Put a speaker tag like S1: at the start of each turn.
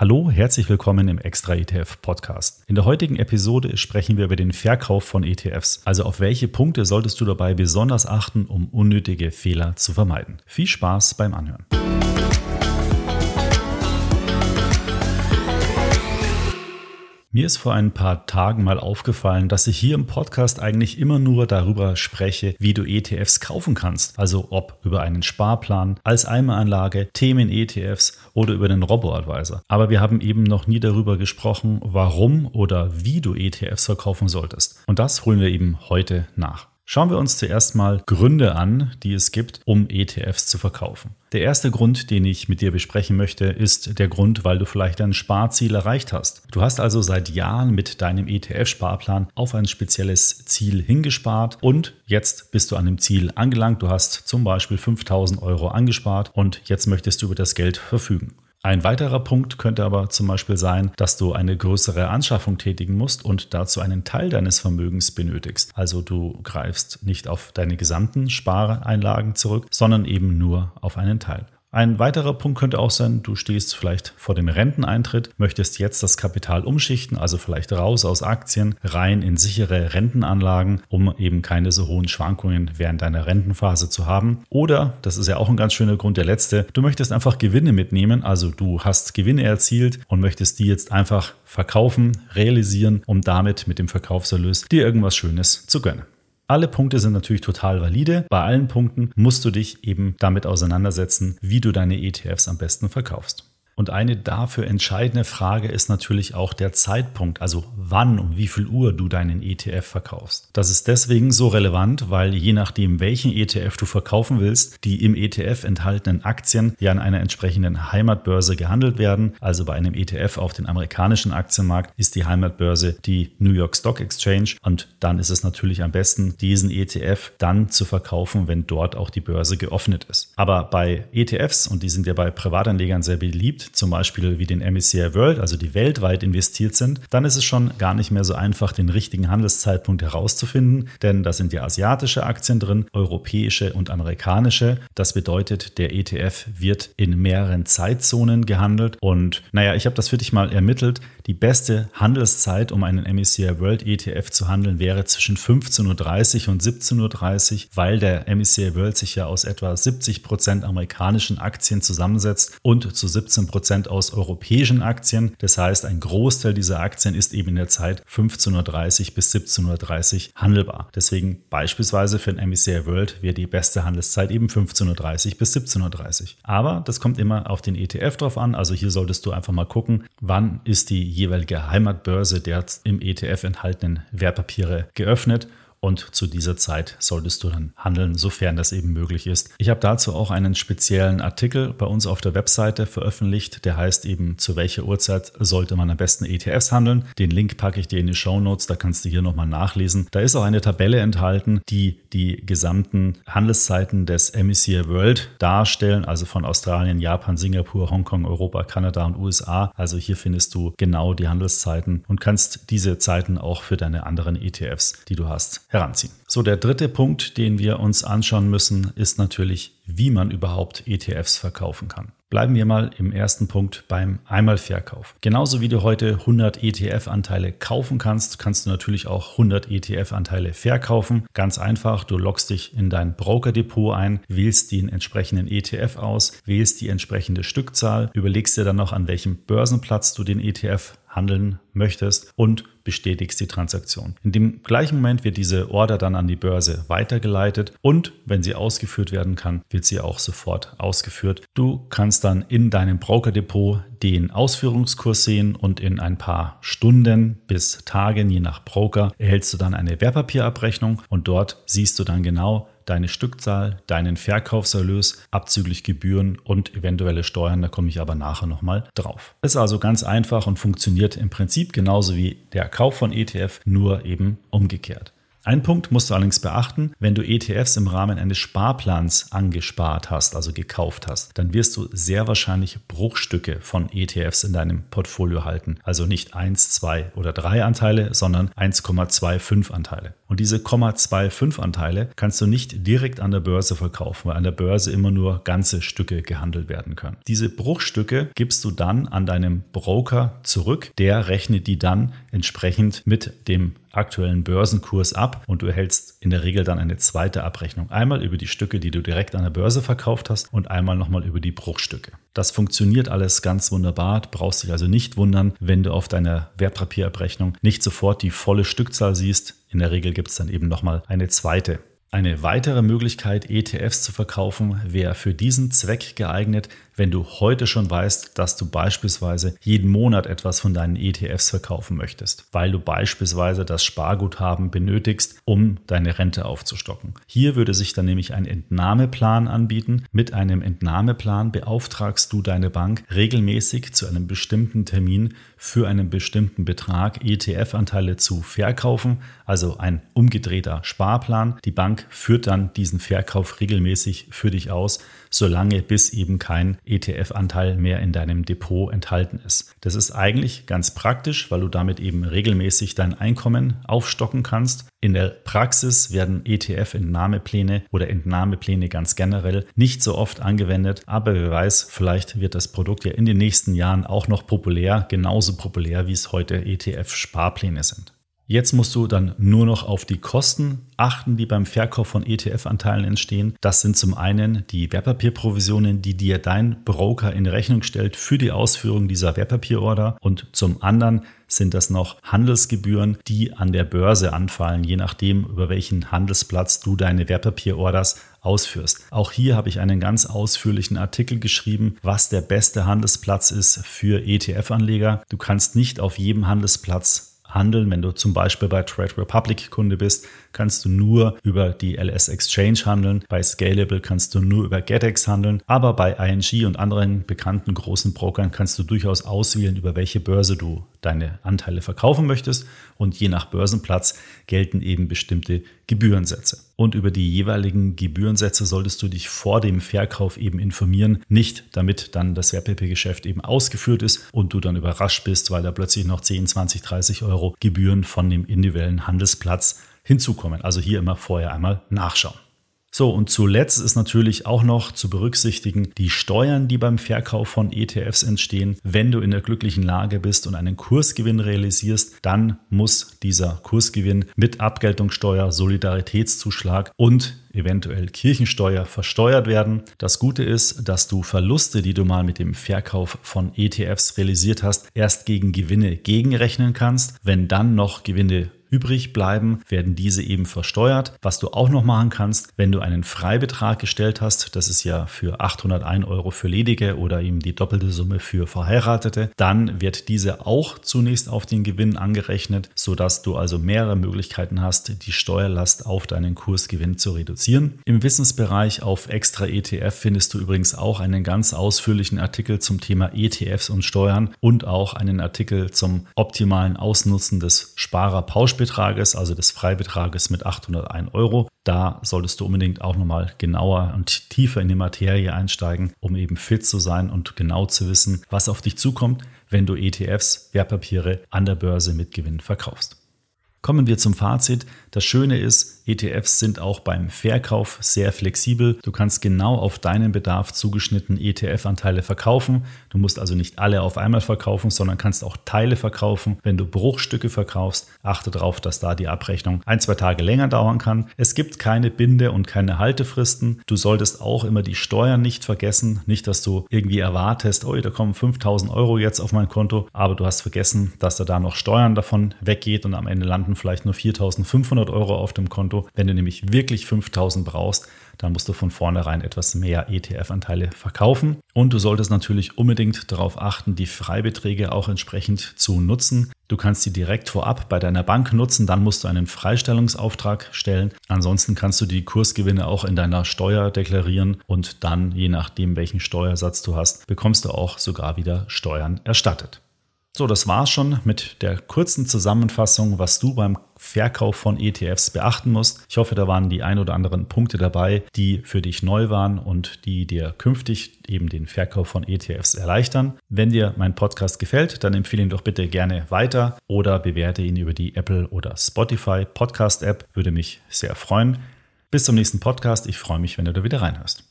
S1: Hallo, herzlich willkommen im Extra ETF Podcast. In der heutigen Episode sprechen wir über den Verkauf von ETFs. Also auf welche Punkte solltest du dabei besonders achten, um unnötige Fehler zu vermeiden. Viel Spaß beim Anhören. Mir ist vor ein paar Tagen mal aufgefallen, dass ich hier im Podcast eigentlich immer nur darüber spreche, wie du ETFs kaufen kannst. Also ob über einen Sparplan, als Eimeranlage, Themen-ETFs oder über den Robo-Advisor. Aber wir haben eben noch nie darüber gesprochen, warum oder wie du ETFs verkaufen solltest. Und das holen wir eben heute nach. Schauen wir uns zuerst mal Gründe an, die es gibt, um ETFs zu verkaufen. Der erste Grund, den ich mit dir besprechen möchte, ist der Grund, weil du vielleicht dein Sparziel erreicht hast. Du hast also seit Jahren mit deinem ETF-Sparplan auf ein spezielles Ziel hingespart und jetzt bist du an dem Ziel angelangt. Du hast zum Beispiel 5000 Euro angespart und jetzt möchtest du über das Geld verfügen. Ein weiterer Punkt könnte aber zum Beispiel sein, dass du eine größere Anschaffung tätigen musst und dazu einen Teil deines Vermögens benötigst. Also du greifst nicht auf deine gesamten Spareinlagen zurück, sondern eben nur auf einen Teil. Ein weiterer Punkt könnte auch sein, du stehst vielleicht vor dem Renteneintritt, möchtest jetzt das Kapital umschichten, also vielleicht raus aus Aktien, rein in sichere Rentenanlagen, um eben keine so hohen Schwankungen während deiner Rentenphase zu haben. Oder, das ist ja auch ein ganz schöner Grund, der letzte, du möchtest einfach Gewinne mitnehmen, also du hast Gewinne erzielt und möchtest die jetzt einfach verkaufen, realisieren, um damit mit dem Verkaufserlös dir irgendwas Schönes zu gönnen. Alle Punkte sind natürlich total valide. Bei allen Punkten musst du dich eben damit auseinandersetzen, wie du deine ETFs am besten verkaufst. Und eine dafür entscheidende Frage ist natürlich auch der Zeitpunkt, also wann um wie viel Uhr du deinen ETF verkaufst. Das ist deswegen so relevant, weil je nachdem, welchen ETF du verkaufen willst, die im ETF enthaltenen Aktien ja an einer entsprechenden Heimatbörse gehandelt werden. Also bei einem ETF auf den amerikanischen Aktienmarkt ist die Heimatbörse die New York Stock Exchange und dann ist es natürlich am besten, diesen ETF dann zu verkaufen, wenn dort auch die Börse geöffnet ist. Aber bei ETFs, und die sind ja bei Privatanlegern sehr beliebt, zum Beispiel wie den MSCI World, also die weltweit investiert sind, dann ist es schon gar nicht mehr so einfach, den richtigen Handelszeitpunkt herauszufinden, denn da sind ja asiatische Aktien drin, europäische und amerikanische. Das bedeutet, der ETF wird in mehreren Zeitzonen gehandelt und naja, ich habe das für dich mal ermittelt. Die beste Handelszeit, um einen MSCI World ETF zu handeln, wäre zwischen 15.30 Uhr und 17.30 Uhr, weil der MSCI World sich ja aus etwa 70 Prozent amerikanischen Aktien zusammensetzt und zu 17 Prozent aus europäischen Aktien. Das heißt, ein Großteil dieser Aktien ist eben in der Zeit 15.30 Uhr bis 17.30 Uhr handelbar. Deswegen beispielsweise für ein MSCI World wäre die beste Handelszeit eben 15.30 Uhr bis 17.30 Uhr. Aber das kommt immer auf den ETF drauf an. Also hier solltest du einfach mal gucken, wann ist die jeweilige Heimatbörse der im ETF enthaltenen Wertpapiere geöffnet und zu dieser Zeit solltest du dann handeln, sofern das eben möglich ist. Ich habe dazu auch einen speziellen Artikel bei uns auf der Webseite veröffentlicht, der heißt eben, zu welcher Uhrzeit sollte man am besten ETFs handeln. Den Link packe ich dir in die Show Notes, da kannst du hier nochmal nachlesen. Da ist auch eine Tabelle enthalten, die die gesamten Handelszeiten des MSCI World darstellen, also von Australien, Japan, Singapur, Hongkong, Europa, Kanada und USA. Also hier findest du genau die Handelszeiten und kannst diese Zeiten auch für deine anderen ETFs, die du hast, heranziehen. So, der dritte Punkt, den wir uns anschauen müssen, ist natürlich, wie man überhaupt ETFs verkaufen kann. Bleiben wir mal im ersten Punkt beim Einmalverkauf. Genauso wie du heute 100 ETF-Anteile kaufen kannst, kannst du natürlich auch 100 ETF-Anteile verkaufen. Ganz einfach, du loggst dich in dein Broker-Depot ein, wählst den entsprechenden ETF aus, wählst die entsprechende Stückzahl, überlegst dir dann noch, an welchem Börsenplatz du den ETF handeln möchtest und bestätigst die Transaktion. In dem gleichen Moment wird diese Order dann an die Börse weitergeleitet und wenn sie ausgeführt werden kann, wird sie auch sofort ausgeführt. Du kannst dann in deinem Brokerdepot den Ausführungskurs sehen und in ein paar Stunden bis Tagen, je nach Broker, erhältst du dann eine Wertpapierabrechnung und dort siehst du dann genau, deine Stückzahl, deinen Verkaufserlös, abzüglich Gebühren und eventuelle Steuern. Da komme ich aber nachher nochmal drauf. Ist also ganz einfach und funktioniert im Prinzip genauso wie der Kauf von ETF, nur eben umgekehrt. Ein Punkt musst du allerdings beachten, wenn du ETFs im Rahmen eines Sparplans angespart hast, also gekauft hast, dann wirst du sehr wahrscheinlich Bruchstücke von ETFs in deinem Portfolio halten. Also nicht 1, 2 oder 3 Anteile, sondern 1,25 Anteile. Und diese 0,25 Anteile kannst du nicht direkt an der Börse verkaufen, weil an der Börse immer nur ganze Stücke gehandelt werden können. Diese Bruchstücke gibst du dann an deinem Broker zurück. Der rechnet die dann entsprechend mit dem aktuellen Börsenkurs ab und du erhältst in der Regel dann eine zweite Abrechnung. Einmal über die Stücke, die du direkt an der Börse verkauft hast und einmal nochmal über die Bruchstücke. Das funktioniert alles ganz wunderbar. Du brauchst dich also nicht wundern, wenn du auf deiner Wertpapierabrechnung nicht sofort die volle Stückzahl siehst. In der Regel gibt es dann eben nochmal eine zweite eine weitere Möglichkeit, ETFs zu verkaufen, wäre für diesen Zweck geeignet, wenn du heute schon weißt, dass du beispielsweise jeden Monat etwas von deinen ETFs verkaufen möchtest, weil du beispielsweise das Sparguthaben benötigst, um deine Rente aufzustocken. Hier würde sich dann nämlich ein Entnahmeplan anbieten. Mit einem Entnahmeplan beauftragst du deine Bank regelmäßig zu einem bestimmten Termin für einen bestimmten Betrag ETF-Anteile zu verkaufen, also ein umgedrehter Sparplan. Die Bank führt dann diesen Verkauf regelmäßig für dich aus, solange bis eben kein ETF-Anteil mehr in deinem Depot enthalten ist. Das ist eigentlich ganz praktisch, weil du damit eben regelmäßig dein Einkommen aufstocken kannst. In der Praxis werden ETF-Entnahmepläne oder Entnahmepläne ganz generell nicht so oft angewendet, aber wer weiß, vielleicht wird das Produkt ja in den nächsten Jahren auch noch populär, genauso populär wie es heute ETF-Sparpläne sind. Jetzt musst du dann nur noch auf die Kosten achten, die beim Verkauf von ETF-Anteilen entstehen. Das sind zum einen die Wertpapierprovisionen, die dir dein Broker in Rechnung stellt für die Ausführung dieser Wertpapierorder. Und zum anderen sind das noch Handelsgebühren, die an der Börse anfallen, je nachdem, über welchen Handelsplatz du deine Wertpapierorders ausführst. Auch hier habe ich einen ganz ausführlichen Artikel geschrieben, was der beste Handelsplatz ist für ETF-Anleger. Du kannst nicht auf jedem Handelsplatz handeln. Wenn du zum Beispiel bei Trade Republic Kunde bist, kannst du nur über die LS Exchange handeln. Bei Scalable kannst du nur über GetEx handeln. Aber bei ING und anderen bekannten großen Brokern kannst du durchaus auswählen, über welche Börse du deine Anteile verkaufen möchtest. Und je nach Börsenplatz gelten eben bestimmte Gebührensätze. Und über die jeweiligen Gebührensätze solltest du dich vor dem Verkauf eben informieren. Nicht damit dann das Wertpapiergeschäft eben ausgeführt ist und du dann überrascht bist, weil da plötzlich noch 10, 20, 30 Euro Gebühren von dem individuellen Handelsplatz hinzukommen. Also hier immer vorher einmal nachschauen. So, und zuletzt ist natürlich auch noch zu berücksichtigen die Steuern, die beim Verkauf von ETFs entstehen. Wenn du in der glücklichen Lage bist und einen Kursgewinn realisierst, dann muss dieser Kursgewinn mit Abgeltungssteuer, Solidaritätszuschlag und eventuell Kirchensteuer versteuert werden. Das Gute ist, dass du Verluste, die du mal mit dem Verkauf von ETFs realisiert hast, erst gegen Gewinne gegenrechnen kannst. Wenn dann noch Gewinne übrig bleiben, werden diese eben versteuert. Was du auch noch machen kannst, wenn du einen Freibetrag gestellt hast, das ist ja für 801 Euro für Ledige oder eben die doppelte Summe für Verheiratete, dann wird diese auch zunächst auf den Gewinn angerechnet, sodass du also mehrere Möglichkeiten hast, die Steuerlast auf deinen Kursgewinn zu reduzieren. Im Wissensbereich auf Extra ETF findest du übrigens auch einen ganz ausführlichen Artikel zum Thema ETFs und Steuern und auch einen Artikel zum optimalen Ausnutzen des Sparerpauschbetrags Betrages, also des Freibetrages mit 801 Euro. Da solltest du unbedingt auch nochmal genauer und tiefer in die Materie einsteigen, um eben fit zu sein und genau zu wissen, was auf dich zukommt, wenn du ETFs, Wertpapiere an der Börse mit Gewinn verkaufst. Kommen wir zum Fazit. Das Schöne ist, ETFs sind auch beim Verkauf sehr flexibel. Du kannst genau auf deinen Bedarf zugeschnitten ETF-Anteile verkaufen. Du musst also nicht alle auf einmal verkaufen, sondern kannst auch Teile verkaufen. Wenn du Bruchstücke verkaufst, achte darauf, dass da die Abrechnung ein, zwei Tage länger dauern kann. Es gibt keine Binde- und keine Haltefristen. Du solltest auch immer die Steuern nicht vergessen. Nicht, dass du irgendwie erwartest, oh, da kommen 5000 Euro jetzt auf mein Konto, aber du hast vergessen, dass da, da noch Steuern davon weggeht und am Ende landen vielleicht nur 4500 Euro auf dem Konto. Wenn du nämlich wirklich 5000 brauchst, dann musst du von vornherein etwas mehr ETF-Anteile verkaufen. Und du solltest natürlich unbedingt darauf achten, die Freibeträge auch entsprechend zu nutzen. Du kannst sie direkt vorab bei deiner Bank nutzen, dann musst du einen Freistellungsauftrag stellen. Ansonsten kannst du die Kursgewinne auch in deiner Steuer deklarieren und dann, je nachdem, welchen Steuersatz du hast, bekommst du auch sogar wieder Steuern erstattet. So, das war's schon mit der kurzen Zusammenfassung, was du beim Verkauf von ETFs beachten musst. Ich hoffe, da waren die ein oder anderen Punkte dabei, die für dich neu waren und die dir künftig eben den Verkauf von ETFs erleichtern. Wenn dir mein Podcast gefällt, dann empfehle ihn doch bitte gerne weiter oder bewerte ihn über die Apple oder Spotify Podcast App. Würde mich sehr freuen. Bis zum nächsten Podcast. Ich freue mich, wenn du da wieder reinhörst.